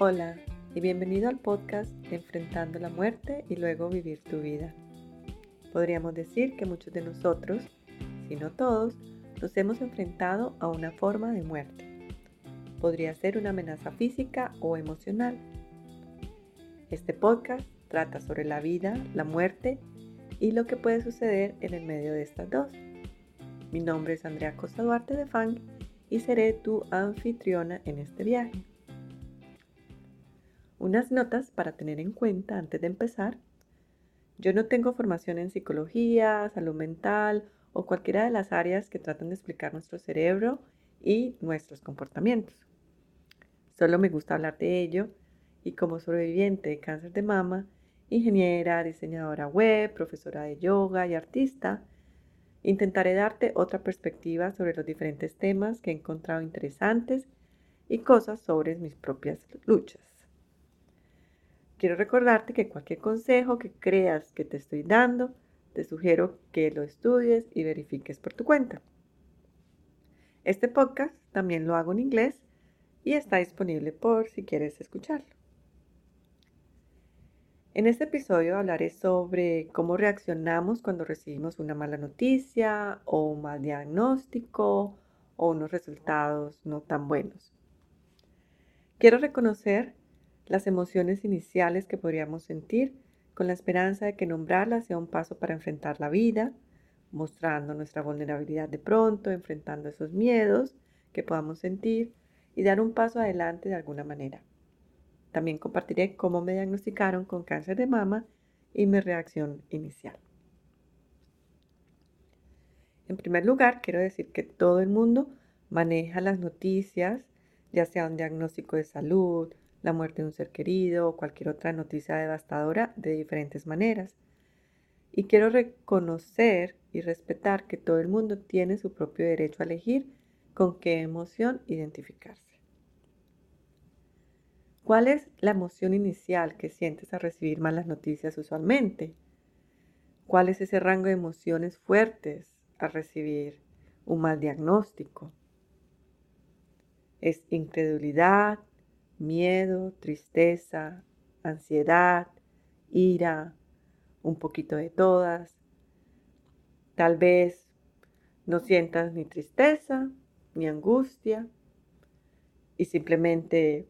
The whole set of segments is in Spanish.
Hola y bienvenido al podcast Enfrentando la muerte y luego vivir tu vida. Podríamos decir que muchos de nosotros, si no todos, nos hemos enfrentado a una forma de muerte. Podría ser una amenaza física o emocional. Este podcast trata sobre la vida, la muerte y lo que puede suceder en el medio de estas dos. Mi nombre es Andrea Costa Duarte de Fang y seré tu anfitriona en este viaje. Unas notas para tener en cuenta antes de empezar. Yo no tengo formación en psicología, salud mental o cualquiera de las áreas que tratan de explicar nuestro cerebro y nuestros comportamientos. Solo me gusta hablar de ello y como sobreviviente de cáncer de mama, ingeniera, diseñadora web, profesora de yoga y artista, intentaré darte otra perspectiva sobre los diferentes temas que he encontrado interesantes y cosas sobre mis propias luchas. Quiero recordarte que cualquier consejo que creas que te estoy dando, te sugiero que lo estudies y verifiques por tu cuenta. Este podcast también lo hago en inglés y está disponible por si quieres escucharlo. En este episodio hablaré sobre cómo reaccionamos cuando recibimos una mala noticia o un mal diagnóstico o unos resultados no tan buenos. Quiero reconocer las emociones iniciales que podríamos sentir con la esperanza de que nombrarlas sea un paso para enfrentar la vida, mostrando nuestra vulnerabilidad de pronto, enfrentando esos miedos que podamos sentir y dar un paso adelante de alguna manera. También compartiré cómo me diagnosticaron con cáncer de mama y mi reacción inicial. En primer lugar, quiero decir que todo el mundo maneja las noticias, ya sea un diagnóstico de salud, la muerte de un ser querido o cualquier otra noticia devastadora de diferentes maneras. Y quiero reconocer y respetar que todo el mundo tiene su propio derecho a elegir con qué emoción identificarse. ¿Cuál es la emoción inicial que sientes al recibir malas noticias usualmente? ¿Cuál es ese rango de emociones fuertes al recibir un mal diagnóstico? ¿Es incredulidad, miedo, tristeza, ansiedad, ira, un poquito de todas. Tal vez no sientas ni tristeza ni angustia y simplemente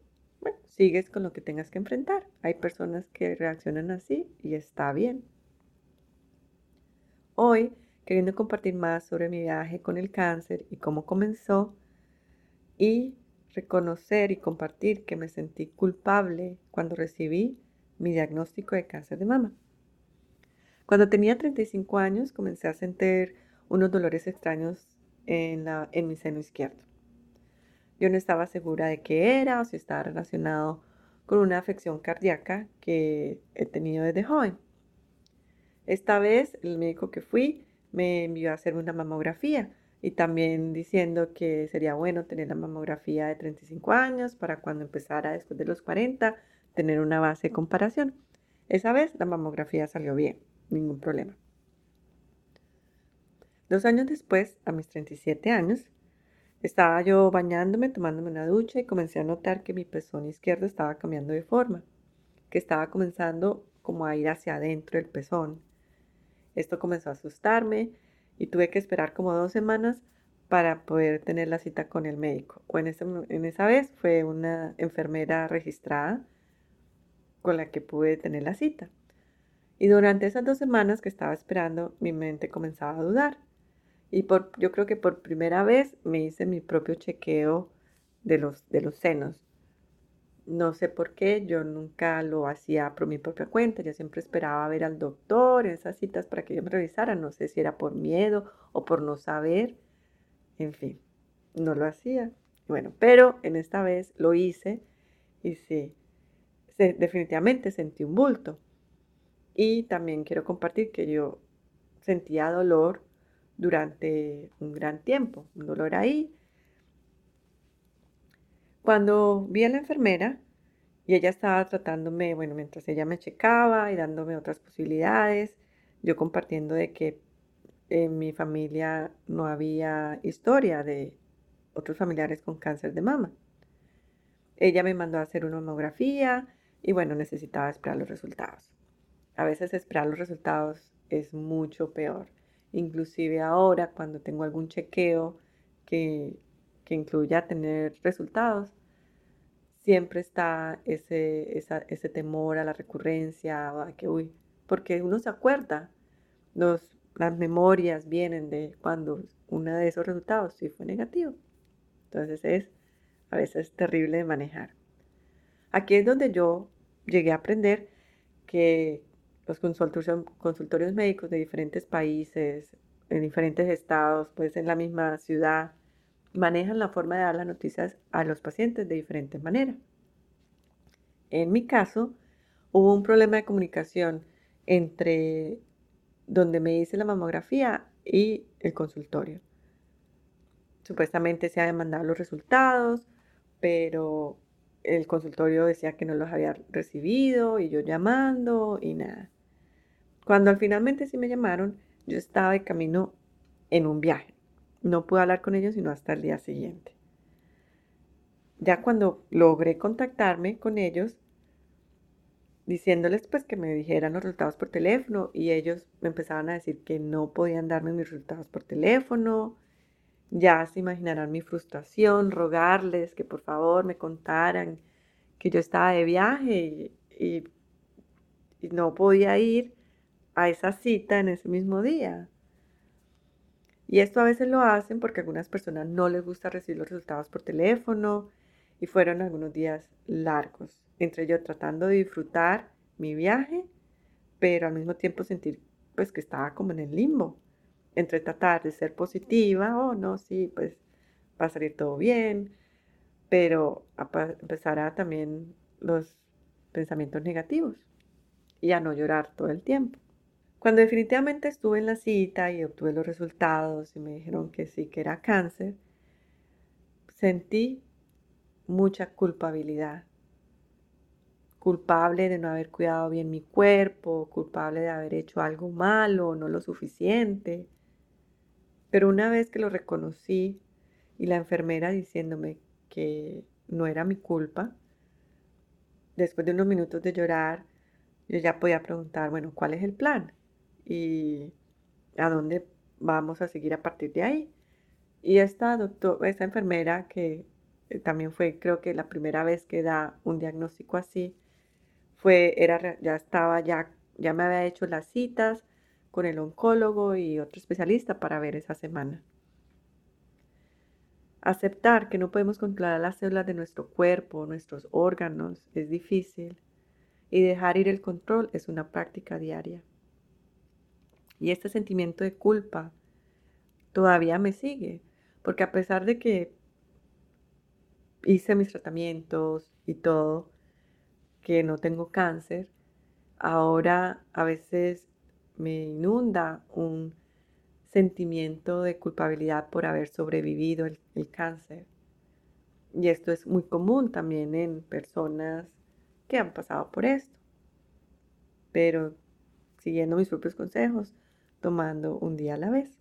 sigues con lo que tengas que enfrentar. Hay personas que reaccionan así y está bien. Hoy, queriendo compartir más sobre mi viaje con el cáncer y cómo comenzó y reconocer y compartir que me sentí culpable cuando recibí mi diagnóstico de cáncer de mama. Cuando tenía 35 años comencé a sentir unos dolores extraños en, mi seno izquierdo. Yo no estaba segura de qué era o si estaba relacionado con una afección cardíaca que he tenido desde joven. Esta vez el médico que fui me envió a hacer una mamografía y también diciendo que sería bueno tener la mamografía de 35 años para cuando empezara después de los 40 tener una base de comparación. Esa vez la mamografía salió bien, ningún problema. Dos años después, a mis 37 años, estaba yo bañándome, tomándome una ducha y comencé a notar que mi pezón izquierdo estaba cambiando de forma, que estaba comenzando como a ir hacia adentro el pezón. Esto comenzó a asustarme y tuve que esperar como dos semanas para poder tener la cita con el médico. O en, en esa vez fue una enfermera registrada con la que pude tener la cita. Y durante esas dos semanas que estaba esperando, mi mente comenzaba a dudar. Y por, yo creo que por primera vez me hice mi propio chequeo de los, de los senos. No sé por qué, yo nunca lo hacía por mi propia cuenta, yo siempre esperaba ver al doctor en esas citas para que yo me revisara, no sé si era por miedo o por no saber, en fin, no lo hacía. Bueno, pero en esta vez lo hice y sí, definitivamente sentí un bulto. Y también quiero compartir que yo sentía dolor durante un gran tiempo, un dolor ahí, cuando vi a la enfermera y ella estaba tratándome, bueno, mientras ella me checaba y dándome otras posibilidades, yo compartiendo de que en mi familia no había historia de otros familiares con cáncer de mama. ella me mandó a hacer una mamografía y bueno, necesitaba esperar los resultados. A veces esperar los resultados es mucho peor. Inclusive ahora cuando tengo algún chequeo que, que incluya tener resultados, siempre está ese, ese temor a la recurrencia, a que, uy, porque uno se acuerda, los, las memorias vienen de cuando uno de esos resultados sí fue negativo. Entonces es a veces terrible de manejar. Aquí es donde yo llegué a aprender que los consultorios, médicos de diferentes países, en diferentes estados, pues en la misma ciudad, manejan la forma de dar las noticias a los pacientes de diferentes maneras. En mi caso, hubo un problema de comunicación entre donde me hice la mamografía y el consultorio. Supuestamente se habían mandado los resultados, pero el consultorio decía que no los había recibido y yo llamando y nada. Cuando finalmente sí me llamaron, yo estaba de camino en un viaje. No pude hablar con ellos sino hasta el día siguiente. Ya cuando logré contactarme con ellos, diciéndoles pues que me dijeran los resultados por teléfono y ellos me empezaban a decir que no podían darme mis resultados por teléfono. Ya se imaginarán mi frustración, rogarles que por favor me contaran que yo estaba de viaje y, y no podía ir a esa cita en ese mismo día. Y esto a veces lo hacen porque a algunas personas no les gusta recibir los resultados por teléfono y fueron algunos días largos, entre yo tratando de disfrutar mi viaje, pero al mismo tiempo sentir pues que estaba como en el limbo, entre tratar de ser positiva, oh no, sí, pues va a salir todo bien, pero empezará también los pensamientos negativos y a no llorar todo el tiempo. Cuando definitivamente estuve en la cita y obtuve los resultados y me dijeron que sí, que era cáncer, sentí mucha culpabilidad. Culpable de no haber cuidado bien mi cuerpo, culpable de haber hecho algo malo, no lo suficiente. Pero una vez que lo reconocí y la enfermera diciéndome que no era mi culpa, después de unos minutos de llorar, yo ya podía preguntar, bueno, ¿cuál es el plan? Y a dónde vamos a seguir a partir de ahí. Y esta, doctor, esta enfermera que eh, también fue creo que la primera vez que da un diagnóstico así, fue, era, ya estaba, ya, ya me había hecho las citas con el oncólogo y otro especialista para ver esa semana. Aceptar que no podemos controlar las células de nuestro cuerpo, nuestros órganos, es difícil. Y dejar ir el control es una práctica diaria. Y este sentimiento de culpa todavía me sigue, porque a pesar de que hice mis tratamientos y todo, que no tengo cáncer, ahora a veces me inunda un sentimiento de culpabilidad por haber sobrevivido el, cáncer. Y esto es muy común también en personas que han pasado por esto. Pero siguiendo mis propios consejos, tomando un día a la vez.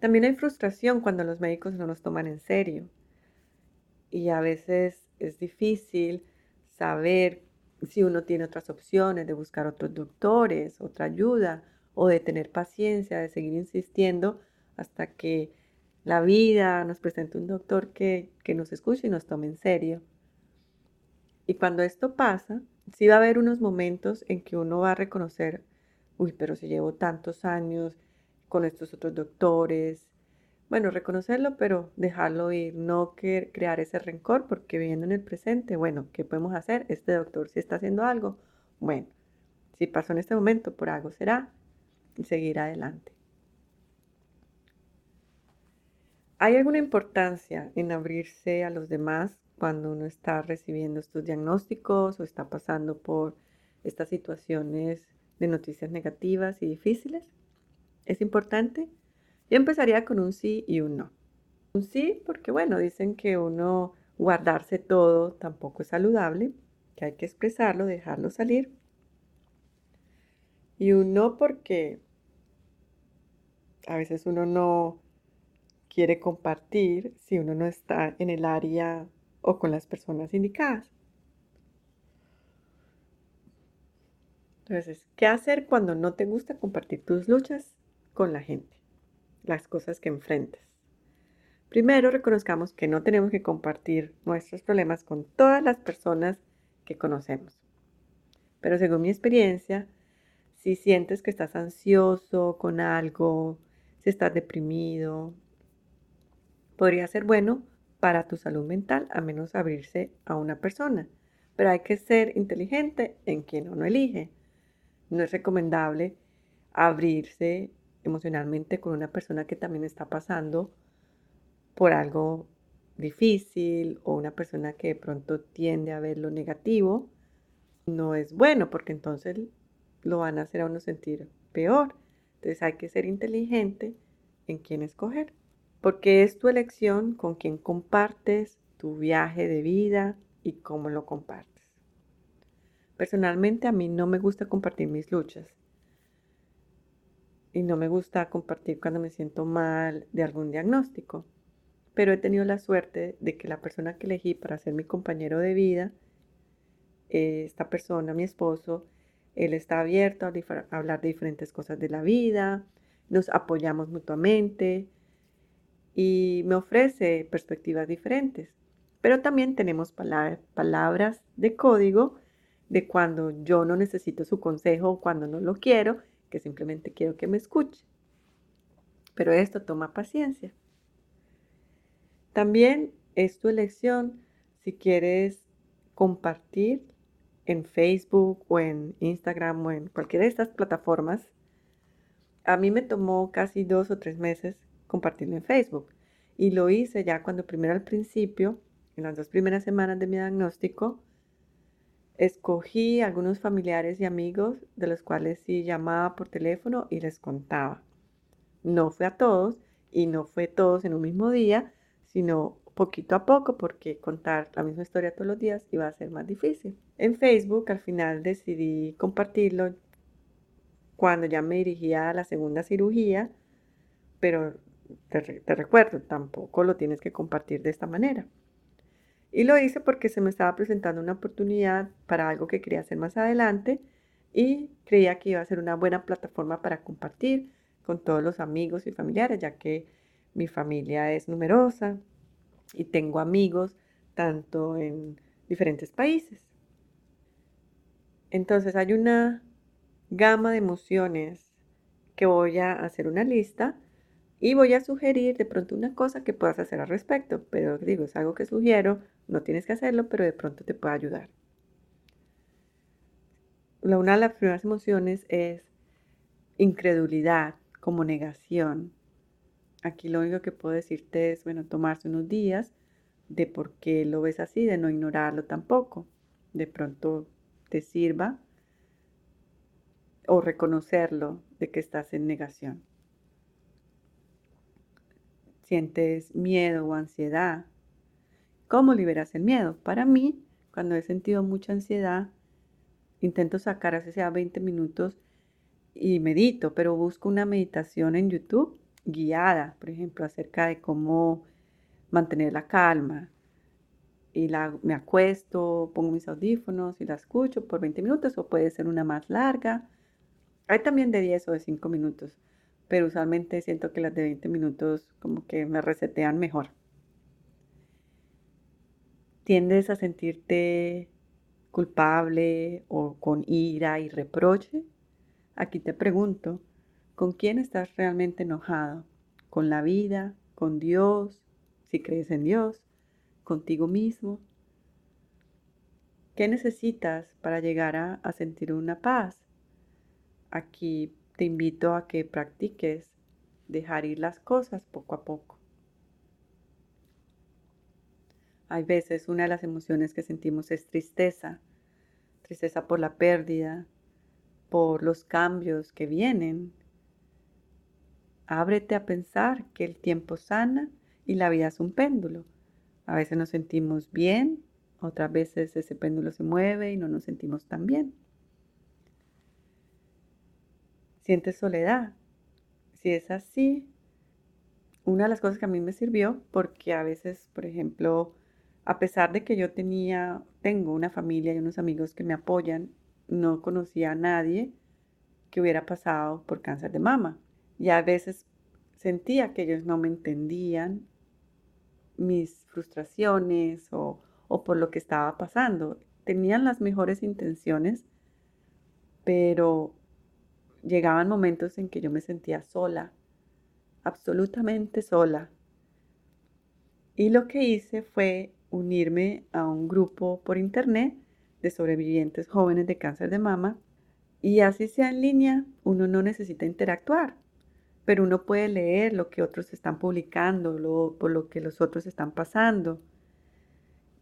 También hay frustración cuando los médicos no nos toman en serio. Y a veces es difícil saber si uno tiene otras opciones de buscar otros doctores, otra ayuda o de tener paciencia, de seguir insistiendo hasta que la vida nos presente un doctor que, que nos escuche y nos tome en serio. Y cuando esto pasa, sí va a haber unos momentos en que uno va a reconocer uy, pero si llevo tantos años con estos otros doctores. Bueno, reconocerlo, pero dejarlo ir, no crear ese rencor, porque viviendo en el presente, bueno, ¿qué podemos hacer? Este doctor si está haciendo algo, bueno, si pasó en este momento, por algo será, y seguir adelante. ¿Hay alguna importancia en abrirse a los demás cuando uno está recibiendo estos diagnósticos o está pasando por estas situaciones de noticias negativas y difíciles? ¿Es importante? Yo empezaría con un sí y un no. Un sí porque, bueno, dicen que uno guardarse todo tampoco es saludable, que hay que expresarlo, dejarlo salir. Y un no porque a veces uno no quiere compartir si uno no está en el área o con las personas indicadas. Entonces, ¿qué hacer cuando no te gusta compartir tus luchas con la gente? Las cosas que enfrentas. Primero, reconozcamos que no tenemos que compartir nuestros problemas con todas las personas que conocemos. Pero según mi experiencia, si sientes que estás ansioso con algo, si estás deprimido, podría ser bueno para tu salud mental a menos abrirse a una persona. Pero hay que ser inteligente en quien uno elige. No es recomendable abrirse emocionalmente con una persona que también está pasando por algo difícil o una persona que de pronto tiende a ver lo negativo. No es bueno porque entonces lo van a hacer a uno sentir peor. Entonces hay que ser inteligente en quién escoger, porque es tu elección con quién compartes tu viaje de vida y cómo lo compartes. Personalmente a mí no me gusta compartir mis luchas. Y no me gusta compartir cuando me siento mal de algún diagnóstico. Pero he tenido la suerte de que la persona que elegí para ser mi compañero de vida, esta persona, mi esposo, él está abierto a, hablar de diferentes cosas de la vida, nos apoyamos mutuamente y me ofrece perspectivas diferentes. Pero también tenemos palabras de código de cuando yo no necesito su consejo o cuando no lo quiero, que simplemente quiero que me escuche. Pero esto toma paciencia. También es tu elección si quieres compartir en Facebook o en Instagram o en cualquiera de estas plataformas. A mí me tomó casi dos o tres meses compartirlo en Facebook y lo hice ya cuando primero al principio, en las dos primeras semanas de mi diagnóstico, escogí algunos familiares y amigos de los cuales sí llamaba por teléfono y les contaba. No fue a todos y no fue todos en un mismo día, sino poquito a poco porque contar la misma historia todos los días iba a ser más difícil. En Facebook al final decidí compartirlo cuando ya me dirigía a la segunda cirugía, pero te, te recuerdo, tampoco lo tienes que compartir de esta manera. Y lo hice porque se me estaba presentando una oportunidad para algo que quería hacer más adelante y creía que iba a ser una buena plataforma para compartir con todos los amigos y familiares, ya que mi familia es numerosa y tengo amigos tanto en diferentes países. Entonces hay una gama de emociones que voy a hacer una lista y voy a sugerir de pronto una cosa que puedas hacer al respecto, pero digo, es algo que sugiero, no tienes que hacerlo, pero de pronto te puede ayudar. Una de las primeras emociones es incredulidad, como negación. Aquí lo único que puedo decirte es, bueno, tomarse unos días de por qué lo ves así, de no ignorarlo tampoco. De pronto te sirva o reconocerlo de que estás en negación sientes miedo o ansiedad. ¿Cómo liberas el miedo? Para mí, cuando he sentido mucha ansiedad, intento sacar hace sea 20 minutos y medito, pero busco una meditación en YouTube guiada, por ejemplo, acerca de cómo mantener la calma. Y la, me acuesto, pongo mis audífonos y la escucho por 20 minutos o puede ser una más larga. Hay también de 10 o de 5 minutos pero usualmente siento que las de 20 minutos como que me resetean mejor. ¿Tiendes a sentirte culpable o con ira y reproche? Aquí te pregunto, ¿con quién estás realmente enojado? ¿Con la vida? ¿Con Dios? Si crees en Dios, contigo mismo. ¿Qué necesitas para llegar a, a sentir una paz? Aquí te invito a que practiques dejar ir las cosas poco a poco. Hay veces una de las emociones que sentimos es tristeza, tristeza por la pérdida, por los cambios que vienen. Ábrete a pensar que el tiempo sana y la vida es un péndulo. A veces nos sentimos bien, otras veces ese péndulo se mueve y no nos sentimos tan bien. ¿Sientes soledad? Si es así, una de las cosas que a mí me sirvió, porque a veces, por ejemplo, a pesar de que yo tenía, tengo una familia y unos amigos que me apoyan, no conocía a nadie que hubiera pasado por cáncer de mama. Y a veces sentía que ellos no me entendían mis frustraciones o, o por lo que estaba pasando. Tenían las mejores intenciones, pero llegaban momentos en que yo me sentía sola, absolutamente sola. Y lo que hice fue unirme a un grupo por internet de sobrevivientes jóvenes de cáncer de mama y así sea en línea, uno no necesita interactuar, pero uno puede leer lo que otros están publicando, lo, por lo que los otros están pasando,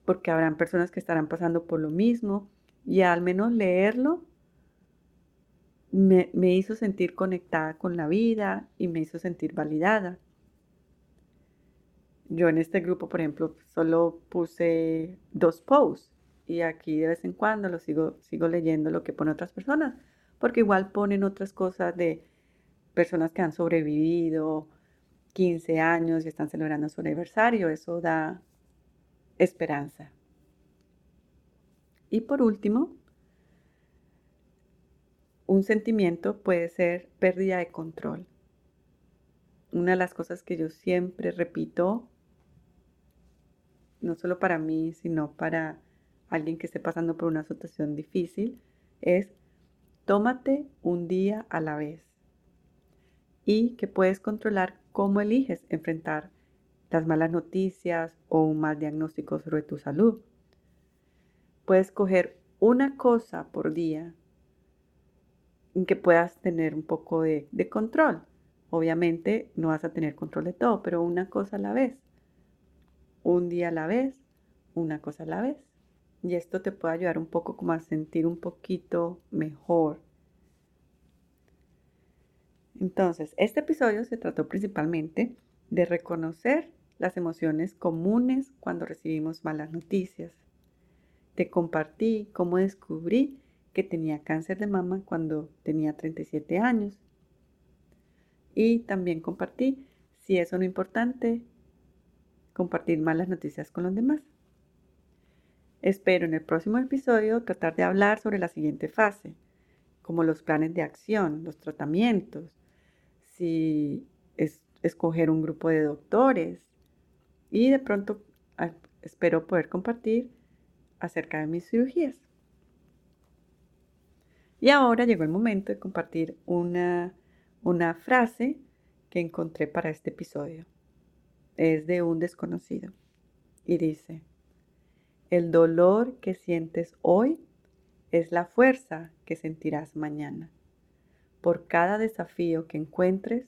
porque habrán personas que estarán pasando por lo mismo y al menos leerlo me, hizo sentir conectada con la vida y me hizo sentir validada. Yo en este grupo, por ejemplo, solo puse dos posts y aquí de vez en cuando lo sigo, sigo leyendo lo que ponen otras personas, porque igual ponen otras cosas de personas que han sobrevivido 15 años y están celebrando su aniversario, eso da esperanza. Y por último, un sentimiento puede ser pérdida de control. Una de las cosas que yo siempre repito, no solo para mí, sino para alguien que esté pasando por una situación difícil, es tómate un día a la vez y que puedes controlar cómo eliges enfrentar las malas noticias o un mal diagnóstico sobre tu salud. Puedes coger una cosa por día en que puedas tener un poco de, control. Obviamente no vas a tener control de todo, pero una cosa a la vez. Un día a la vez, una cosa a la vez. Y esto te puede ayudar un poco como a sentir un poquito mejor. Entonces, este episodio se trató principalmente de reconocer las emociones comunes cuando recibimos malas noticias. Te compartí cómo descubrí que tenía cáncer de mama cuando tenía 37 años. Y también compartí, si eso no es importante, compartir malas noticias con los demás. Espero en el próximo episodio tratar de hablar sobre la siguiente fase, como los planes de acción, los tratamientos, si es, escoger un grupo de doctores y de pronto ah, espero poder compartir acerca de mis cirugías. Y ahora llegó el momento de compartir una, una frase que encontré para este episodio. Es de un desconocido y dice, el dolor que sientes hoy es la fuerza que sentirás mañana. Por cada desafío que encuentres,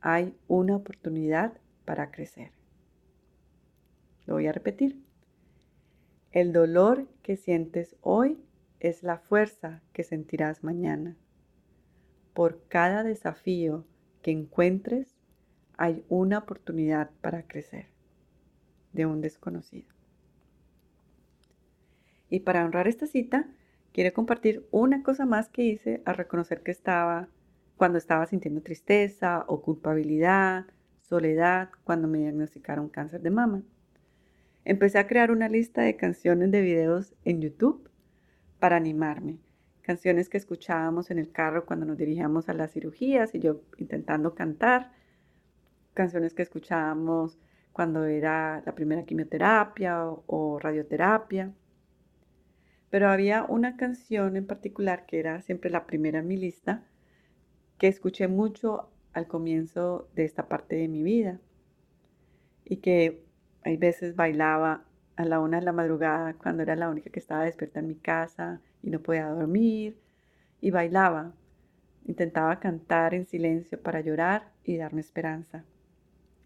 hay una oportunidad para crecer. Lo voy a repetir. El dolor que sientes hoy es la fuerza que sentirás mañana. Por cada desafío que encuentres, hay una oportunidad para crecer de un desconocido. Y para honrar esta cita, quiero compartir una cosa más que hice al reconocer que estaba cuando estaba sintiendo tristeza o culpabilidad, soledad, cuando me diagnosticaron cáncer de mama. Empecé a crear una lista de canciones de videos en YouTube para animarme. Canciones que escuchábamos en el carro cuando nos dirigíamos a las cirugías y yo intentando cantar. Canciones que escuchábamos cuando era la primera quimioterapia o, radioterapia. Pero había una canción en particular que era siempre la primera en mi lista, que escuché mucho al comienzo de esta parte de mi vida y que hay veces bailaba a la una de la madrugada, cuando era la única que estaba despierta en mi casa y no podía dormir, y bailaba. Intentaba cantar en silencio para llorar y darme esperanza.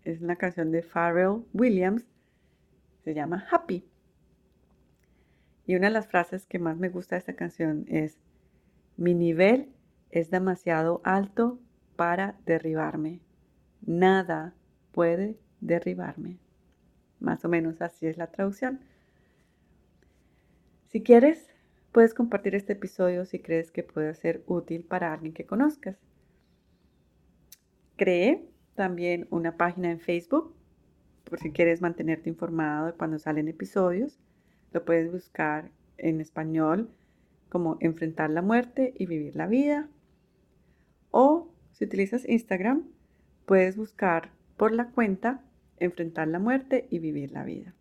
Es una canción de Pharrell Williams, se llama Happy. Y una de las frases que más me gusta de esta canción es, mi nivel es demasiado alto para derribarme. Nada puede derribarme. Más o menos así es la traducción. Si quieres, puedes compartir este episodio si crees que puede ser útil para alguien que conozcas. Cree también una página en Facebook por si quieres mantenerte informado de cuando salen episodios. Lo puedes buscar en español como Enfrentar la muerte y vivir la vida. O si utilizas Instagram, puedes buscar por la cuenta Enfrentar la muerte y vivir la vida,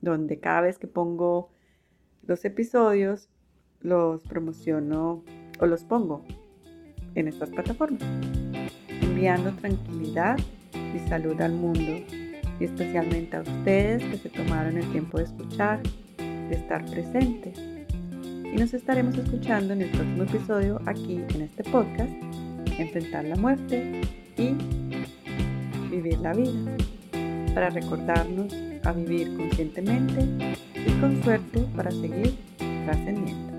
donde cada vez que pongo los episodios los promociono o los pongo en estas plataformas, enviando tranquilidad y salud al mundo y especialmente a ustedes que se tomaron el tiempo de escuchar, de estar presentes. Y nos estaremos escuchando en el próximo episodio aquí en este podcast, Enfrentar la muerte y vivir la vida, para recordarnos a vivir conscientemente y con suerte para seguir trascendiendo.